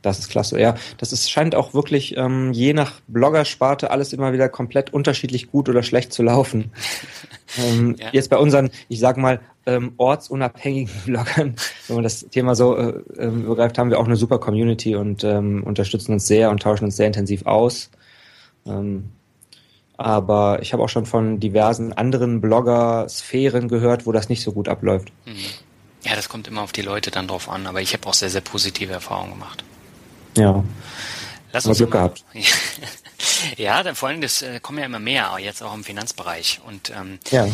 Das ist klasse, ja. Das ist, scheint auch wirklich ähm, je nach Bloggersparte alles immer wieder komplett unterschiedlich gut oder schlecht zu laufen. ähm, ja. Jetzt bei unseren, ich sag mal, ähm, ortsunabhängigen Bloggern, wenn man das Thema so äh, ähm, begreift, haben wir auch eine super Community und ähm, unterstützen uns sehr und tauschen uns sehr intensiv aus. Ähm, aber ich habe auch schon von diversen anderen Blogger-Sphären gehört, wo das nicht so gut abläuft. Mhm. Ja, das kommt immer auf die Leute dann drauf an, aber ich habe auch sehr, sehr positive Erfahrungen gemacht. Ja. Lass uns Glück gehabt. ja, dann vor allem, das äh, kommen ja immer mehr, jetzt auch im Finanzbereich. Und ähm, ja. Äh,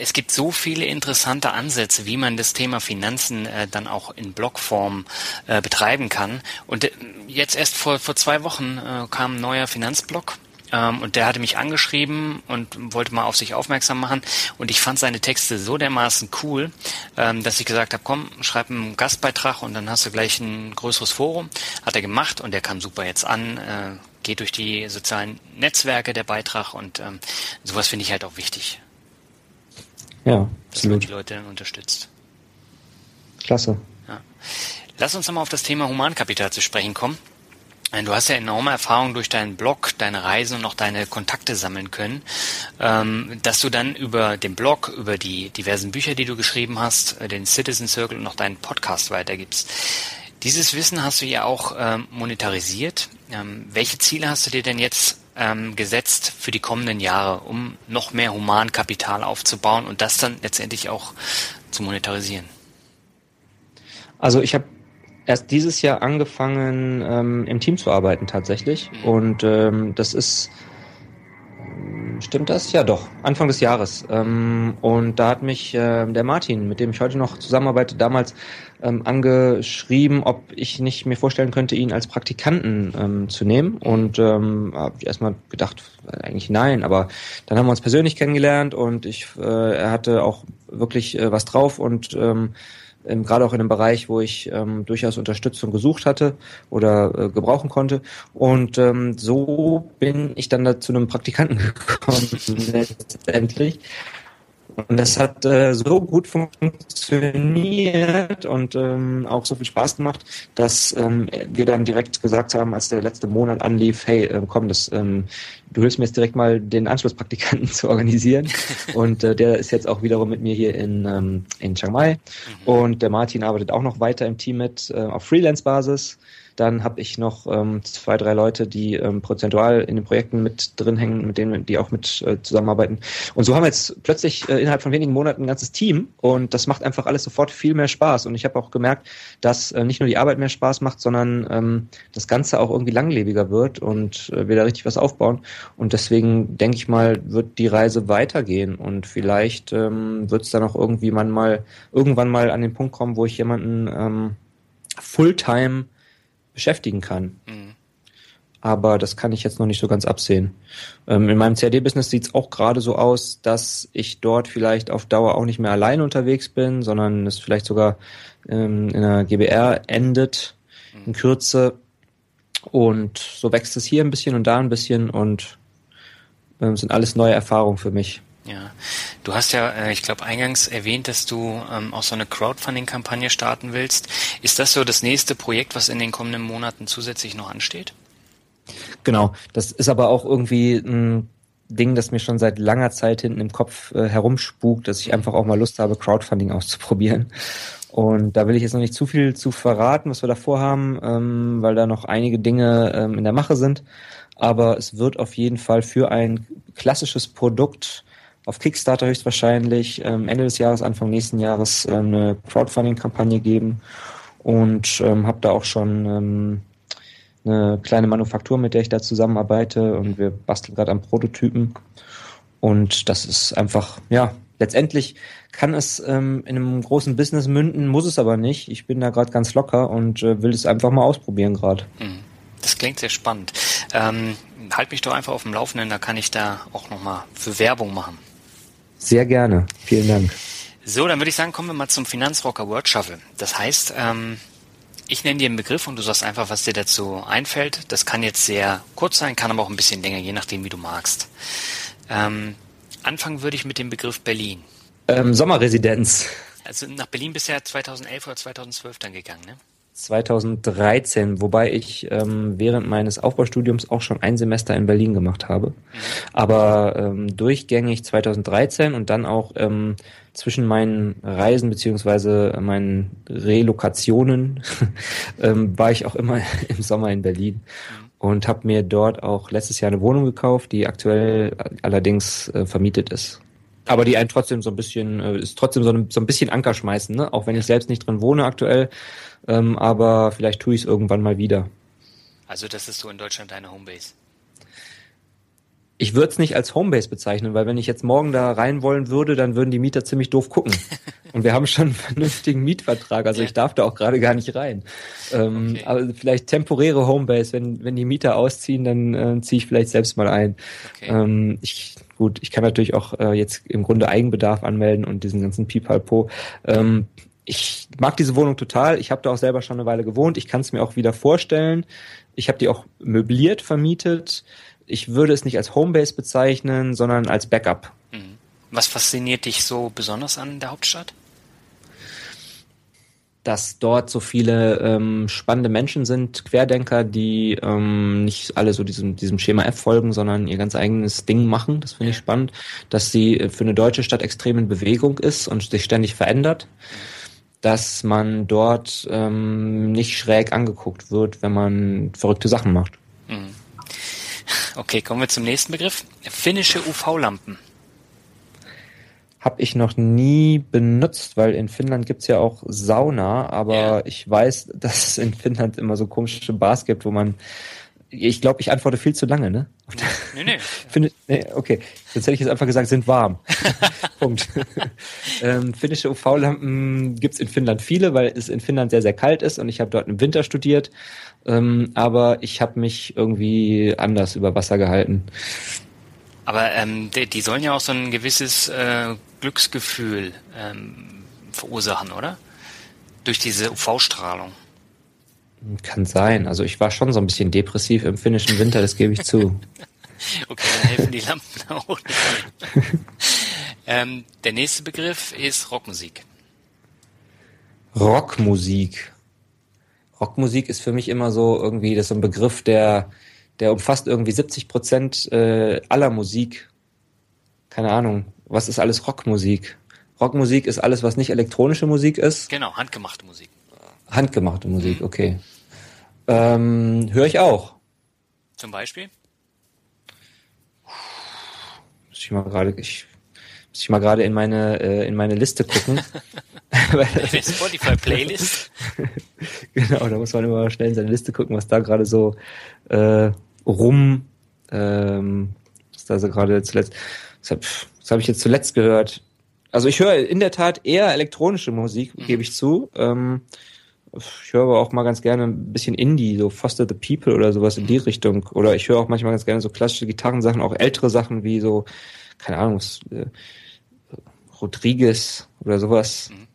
es gibt so viele interessante Ansätze, wie man das Thema Finanzen äh, dann auch in Blogform äh, betreiben kann. Und äh, jetzt erst vor, vor zwei Wochen äh, kam ein neuer Finanzblog ähm, und der hatte mich angeschrieben und wollte mal auf sich aufmerksam machen. Und ich fand seine Texte so dermaßen cool, ähm, dass ich gesagt habe, komm, schreib einen Gastbeitrag und dann hast du gleich ein größeres Forum. Hat er gemacht und der kam super jetzt an. Äh, geht durch die sozialen Netzwerke der Beitrag und ähm, sowas finde ich halt auch wichtig. Ja, dass man die Leute dann unterstützt. Klasse. Ja. Lass uns nochmal auf das Thema Humankapital zu sprechen kommen. Du hast ja enorme Erfahrung durch deinen Blog, deine Reisen und auch deine Kontakte sammeln können, ähm, dass du dann über den Blog, über die diversen Bücher, die du geschrieben hast, äh, den Citizen Circle und noch deinen Podcast weitergibst. Dieses Wissen hast du ja auch ähm, monetarisiert. Ähm, welche Ziele hast du dir denn jetzt gesetzt für die kommenden Jahre, um noch mehr Humankapital aufzubauen und das dann letztendlich auch zu monetarisieren? Also ich habe erst dieses Jahr angefangen, ähm, im Team zu arbeiten tatsächlich. Mhm. Und ähm, das ist, ähm, stimmt das? Ja, doch, Anfang des Jahres. Ähm, und da hat mich äh, der Martin, mit dem ich heute noch zusammenarbeite, damals ähm, angeschrieben, ob ich nicht mir vorstellen könnte, ihn als Praktikanten ähm, zu nehmen. Und ähm, habe ich erstmal gedacht, eigentlich nein, aber dann haben wir uns persönlich kennengelernt und ich, äh, er hatte auch wirklich äh, was drauf und ähm, ähm, gerade auch in einem Bereich, wo ich ähm, durchaus Unterstützung gesucht hatte oder äh, gebrauchen konnte. Und ähm, so bin ich dann da zu einem Praktikanten gekommen letztendlich. Und das hat äh, so gut funktioniert und ähm, auch so viel Spaß gemacht, dass ähm, wir dann direkt gesagt haben, als der letzte Monat anlief, hey, äh, komm, das, ähm, du hilfst mir jetzt direkt mal den Anschlusspraktikanten zu organisieren. und äh, der ist jetzt auch wiederum mit mir hier in, ähm, in Chiang Mai. Mhm. Und der Martin arbeitet auch noch weiter im Team mit äh, auf Freelance-Basis. Dann habe ich noch ähm, zwei, drei Leute, die ähm, prozentual in den Projekten mit drin hängen, mit denen die auch mit äh, zusammenarbeiten. Und so haben wir jetzt plötzlich äh, innerhalb von wenigen Monaten ein ganzes Team und das macht einfach alles sofort viel mehr Spaß. Und ich habe auch gemerkt, dass äh, nicht nur die Arbeit mehr Spaß macht, sondern ähm, das Ganze auch irgendwie langlebiger wird und äh, wir da richtig was aufbauen. Und deswegen denke ich mal, wird die Reise weitergehen und vielleicht ähm, wird es dann auch irgendwie man mal irgendwann mal an den Punkt kommen, wo ich jemanden ähm, Fulltime beschäftigen kann. Mhm. aber das kann ich jetzt noch nicht so ganz absehen. Ähm, in meinem CAD-Business sieht es auch gerade so aus, dass ich dort vielleicht auf Dauer auch nicht mehr allein unterwegs bin, sondern es vielleicht sogar ähm, in einer GBR endet in Kürze. Und so wächst es hier ein bisschen und da ein bisschen und ähm, sind alles neue Erfahrungen für mich. Ja, du hast ja, äh, ich glaube, eingangs erwähnt, dass du ähm, auch so eine Crowdfunding-Kampagne starten willst. Ist das so das nächste Projekt, was in den kommenden Monaten zusätzlich noch ansteht? Genau, das ist aber auch irgendwie ein Ding, das mir schon seit langer Zeit hinten im Kopf äh, herumspukt, dass ich einfach auch mal Lust habe, Crowdfunding auszuprobieren. Und da will ich jetzt noch nicht zu viel zu verraten, was wir da vorhaben, ähm, weil da noch einige Dinge ähm, in der Mache sind. Aber es wird auf jeden Fall für ein klassisches Produkt auf Kickstarter höchstwahrscheinlich ähm, Ende des Jahres, Anfang nächsten Jahres äh, eine Crowdfunding-Kampagne geben und ähm, habe da auch schon ähm, eine kleine Manufaktur, mit der ich da zusammenarbeite und wir basteln gerade am Prototypen und das ist einfach, ja, letztendlich kann es ähm, in einem großen Business münden, muss es aber nicht. Ich bin da gerade ganz locker und äh, will es einfach mal ausprobieren gerade. Hm. Das klingt sehr spannend. Ähm, halt mich doch einfach auf dem Laufenden, da kann ich da auch nochmal für Werbung machen. Sehr gerne. Vielen Dank. So, dann würde ich sagen, kommen wir mal zum Finanzrocker Word Shuffle. Das heißt, ähm, ich nenne dir einen Begriff und du sagst einfach, was dir dazu einfällt. Das kann jetzt sehr kurz sein, kann aber auch ein bisschen länger, je nachdem, wie du magst. Ähm, anfangen würde ich mit dem Begriff Berlin. Ähm, Sommerresidenz. Also nach Berlin bisher 2011 oder 2012 dann gegangen, ne? 2013, wobei ich ähm, während meines Aufbaustudiums auch schon ein Semester in Berlin gemacht habe. Aber ähm, durchgängig 2013 und dann auch ähm, zwischen meinen Reisen beziehungsweise meinen Relokationen ähm, war ich auch immer im Sommer in Berlin und habe mir dort auch letztes Jahr eine Wohnung gekauft, die aktuell allerdings äh, vermietet ist. Aber die einen trotzdem so ein bisschen, äh, ist trotzdem so ein, so ein bisschen Anker schmeißen, ne? Auch wenn ich selbst nicht drin wohne aktuell, ähm, aber vielleicht tue ich es irgendwann mal wieder. Also das ist so in Deutschland deine Homebase. Ich würde es nicht als Homebase bezeichnen, weil wenn ich jetzt morgen da rein wollen würde, dann würden die Mieter ziemlich doof gucken. Und wir haben schon einen vernünftigen Mietvertrag, also ja. ich darf da auch gerade gar nicht rein. Ähm, okay. Aber vielleicht temporäre Homebase, wenn, wenn die Mieter ausziehen, dann äh, ziehe ich vielleicht selbst mal ein. Okay. Ähm, ich, gut, ich kann natürlich auch äh, jetzt im Grunde Eigenbedarf anmelden und diesen ganzen Pipalpo. Ähm, ich mag diese Wohnung total. Ich habe da auch selber schon eine Weile gewohnt. Ich kann es mir auch wieder vorstellen. Ich habe die auch möbliert vermietet. Ich würde es nicht als Homebase bezeichnen, sondern als Backup. Mhm. Was fasziniert dich so besonders an der Hauptstadt? Dass dort so viele ähm, spannende Menschen sind, Querdenker, die ähm, nicht alle so diesem, diesem Schema F folgen, sondern ihr ganz eigenes Ding machen. Das finde ich spannend, dass sie für eine deutsche Stadt extrem in Bewegung ist und sich ständig verändert. Dass man dort ähm, nicht schräg angeguckt wird, wenn man verrückte Sachen macht. Mhm. Okay, kommen wir zum nächsten Begriff. Finnische UV-Lampen. Habe ich noch nie benutzt, weil in Finnland gibt's ja auch Sauna, aber ja. ich weiß, dass es in Finnland immer so komische Bars gibt, wo man ich glaube, ich antworte viel zu lange, ne? Nee, nee. Finde, nee okay, jetzt hätte ich jetzt einfach gesagt, sind warm. Punkt. ähm, finnische UV-Lampen gibt's in Finnland viele, weil es in Finnland sehr, sehr kalt ist und ich habe dort im Winter studiert. Ähm, aber ich habe mich irgendwie anders über Wasser gehalten. Aber ähm, die, die, sollen ja auch so ein gewisses äh, Glücksgefühl ähm, verursachen, oder? Durch diese UV-Strahlung. Kann sein. Also ich war schon so ein bisschen depressiv im finnischen Winter, das gebe ich zu. okay, dann helfen die Lampen auch ähm, der nächste Begriff ist Rockmusik. Rockmusik. Rockmusik ist für mich immer so irgendwie, das ist so ein Begriff, der, der umfasst irgendwie 70 Prozent äh, aller Musik. Keine Ahnung. Was ist alles Rockmusik? Rockmusik ist alles, was nicht elektronische Musik ist. Genau, handgemachte Musik. Handgemachte Musik, mhm. okay. Ähm, Höre ich auch. Zum Beispiel? Muss ich mal gerade, ich muss ich mal gerade in meine äh, in meine Liste gucken. Spotify Playlist. genau, da muss man immer schnell in seine Liste gucken, was da gerade so äh, rum, ähm, was da so gerade zuletzt. Was habe hab ich jetzt zuletzt gehört? Also ich höre in der Tat eher elektronische Musik, mhm. gebe ich zu. Ähm, Ich höre aber auch mal ganz gerne ein bisschen Indie, so Foster the People oder sowas in die Richtung. Oder ich höre auch manchmal ganz gerne so klassische Gitarrensachen, auch ältere Sachen wie so, keine Ahnung, äh, Rodriguez oder sowas. Mhm.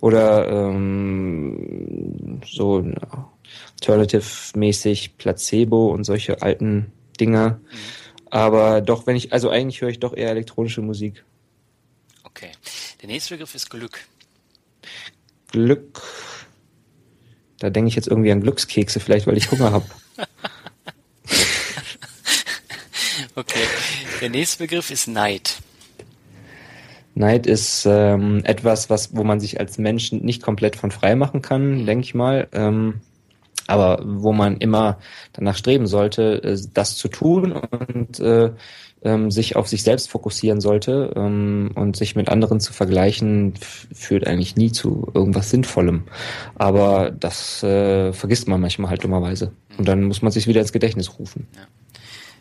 Oder ähm, so Alternative-mäßig Placebo und solche alten Dinger. Mhm. Aber doch, wenn ich, also eigentlich höre ich doch eher elektronische Musik. Okay. Der nächste Begriff ist Glück. Glück. Da denke ich jetzt irgendwie an Glückskekse, vielleicht weil ich Hunger habe. okay. Der nächste Begriff ist Neid. Neid ist ähm, etwas, was, wo man sich als Mensch nicht komplett von frei machen kann, mhm. denke ich mal. Ähm, aber wo man immer danach streben sollte, äh, das zu tun und äh, ähm, sich auf sich selbst fokussieren sollte ähm, und sich mit anderen zu vergleichen, führt eigentlich nie zu irgendwas Sinnvollem. Aber das äh, vergisst man manchmal halt dummerweise. Und dann muss man sich wieder ins Gedächtnis rufen. Ja.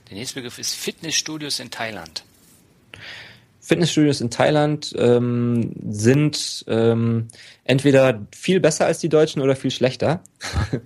Der nächste Begriff ist Fitnessstudios in Thailand. Fitnessstudios in Thailand ähm, sind ähm, entweder viel besser als die Deutschen oder viel schlechter.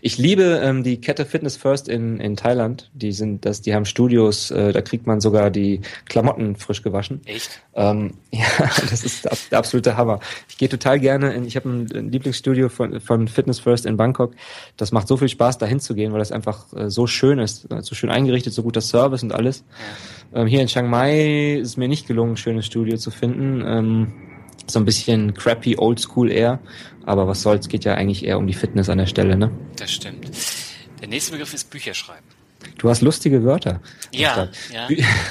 ich liebe ähm, die Kette Fitness First in, in Thailand. Die sind das, die haben Studios, äh, da kriegt man sogar die Klamotten frisch gewaschen. Echt? Ähm, ja, das ist der, der absolute Hammer. Ich gehe total gerne in, ich habe ein, ein, Lieblingsstudio von, von Fitness First in Bangkok. Das macht so viel Spaß, dahin zu gehen, weil das einfach äh, so schön ist, so schön eingerichtet, so guter Service und alles. Ja. Ähm, hier in Chiang Mai ist es mir nicht gelungen, ein schönes Studio zu finden. Ähm, so ein bisschen crappy, oldschool eher. Aber was soll's, geht ja eigentlich eher um die Fitness an der Stelle, ne? Das stimmt. Der nächste Begriff ist Bücherschreiben. Du hast lustige Wörter. Ja, ja.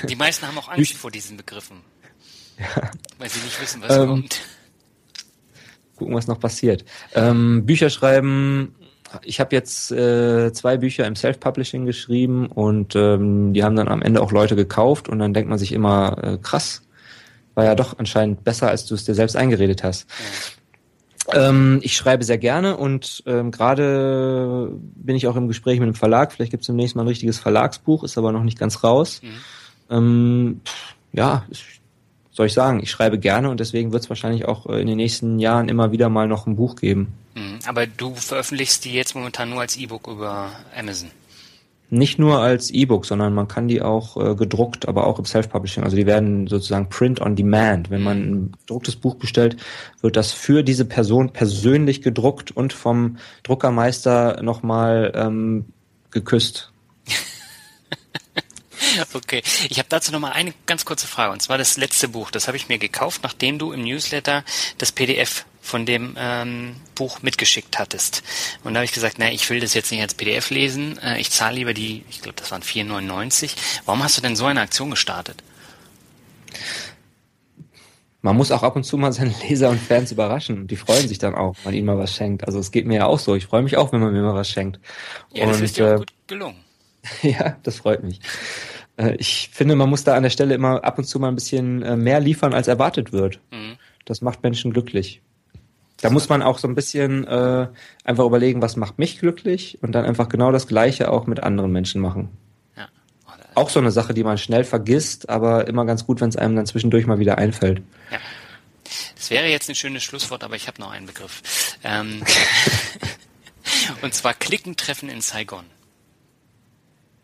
Die meisten haben auch Angst Bü vor diesen Begriffen. Ja. Weil sie nicht wissen, was ähm, kommt. Gucken, was noch passiert. Ähm, Bücher schreiben. Ich habe jetzt äh, zwei Bücher im Self-Publishing geschrieben und ähm, die haben dann am Ende auch Leute gekauft und dann denkt man sich immer, äh, krass, war ja doch anscheinend besser, als du es dir selbst eingeredet hast. Ja. Ähm, ich schreibe sehr gerne und ähm, gerade bin ich auch im Gespräch mit einem Verlag. Vielleicht gibt es demnächst mal ein richtiges Verlagsbuch, ist aber noch nicht ganz raus. Mhm. Ähm, ja, soll ich sagen, ich schreibe gerne und deswegen wird es wahrscheinlich auch äh, in den nächsten Jahren immer wieder mal noch ein Buch geben. Mhm. Aber du veröffentlichst die jetzt momentan nur als E-Book über Amazon. Nicht nur als E-Book, sondern man kann die auch äh, gedruckt, aber auch im Self-Publishing. Also die werden sozusagen Print on Demand. Wenn man ein gedrucktes Buch bestellt, wird das für diese Person persönlich gedruckt und vom Druckermeister nochmal ähm, geküsst. Okay, ich habe dazu nochmal eine ganz kurze Frage. Und zwar das letzte Buch. Das habe ich mir gekauft, nachdem du im Newsletter das PDF von dem ähm, Buch mitgeschickt hattest. Und da habe ich gesagt, na, ich will das jetzt nicht als PDF lesen. Äh, ich zahle lieber die, ich glaube, das waren 4,99. Warum hast du denn so eine Aktion gestartet? man muss auch ab und zu mal seine Leser und Fans überraschen. Die freuen sich dann auch, wenn man ihnen mal was schenkt. Also es geht mir ja auch so. Ich freue mich auch, wenn man mir mal was schenkt. Ja, das und, ist dir auch äh, gut gelungen. ja, das freut mich. Äh, ich finde, man muss da an der Stelle immer ab und zu mal ein bisschen äh, mehr liefern, als erwartet wird. Mhm. Das macht Menschen glücklich. Da muss man auch so ein bisschen äh, einfach überlegen, was macht mich glücklich und dann einfach genau das Gleiche auch mit anderen Menschen machen. Ja. Auch so eine Sache, die man schnell vergisst, aber immer ganz gut, wenn es einem dann zwischendurch mal wieder einfällt. Ja. Das wäre jetzt ein schönes Schlusswort, aber ich habe noch einen Begriff. Ähm, und zwar Klickentreffen in Saigon.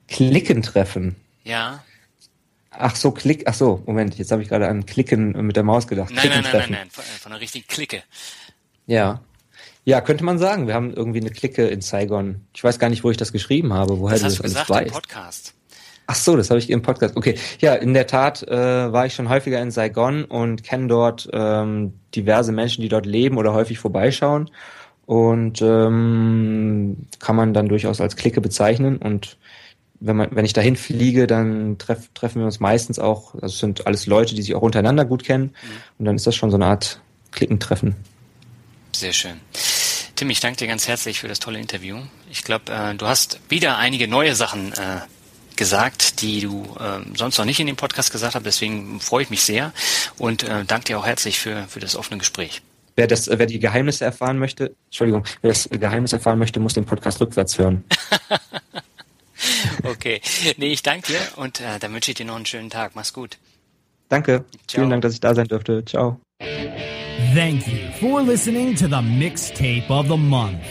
Klickentreffen? Ja. Ach so, Klick, ach so, Moment, jetzt habe ich gerade an Klicken mit der Maus gedacht. Nein, nein, nein, nein, nein, von, von einer richtigen Klicke. Ja. Ja, könnte man sagen. Wir haben irgendwie eine Clique in Saigon. Ich weiß gar nicht, wo ich das geschrieben habe, woher das du das gesagt alles weißt. Im Podcast. Ach so, das habe ich im Podcast. Okay, ja, in der Tat äh, war ich schon häufiger in Saigon und kenne dort ähm, diverse Menschen, die dort leben oder häufig vorbeischauen und ähm, kann man dann durchaus als Clique bezeichnen und wenn man, wenn ich dahin fliege, dann treff, treffen wir uns meistens auch, also es sind alles Leute, die sich auch untereinander gut kennen. Mhm. Und dann ist das schon so eine Art Klickentreffen. Sehr schön. Tim, ich danke dir ganz herzlich für das tolle Interview. Ich glaube, äh, du hast wieder einige neue Sachen äh, gesagt, die du äh, sonst noch nicht in dem Podcast gesagt hast. Deswegen freue ich mich sehr und äh, danke dir auch herzlich für, für das offene Gespräch. Wer, das, wer die Geheimnisse erfahren möchte, Entschuldigung, wer das Geheimnis erfahren möchte, muss den Podcast rückwärts hören. okay. Nee, ich danke dir und äh, dann wünsche ich dir noch einen schönen Tag. Mach's gut. Danke. Ciao. Vielen Dank, dass ich da sein durfte. Ciao. Thank you for listening to the mixtape of the month.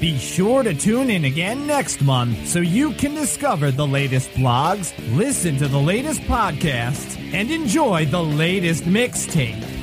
Be sure to tune in again next month so you can discover the latest blogs, listen to the latest podcasts, and enjoy the latest mixtapes.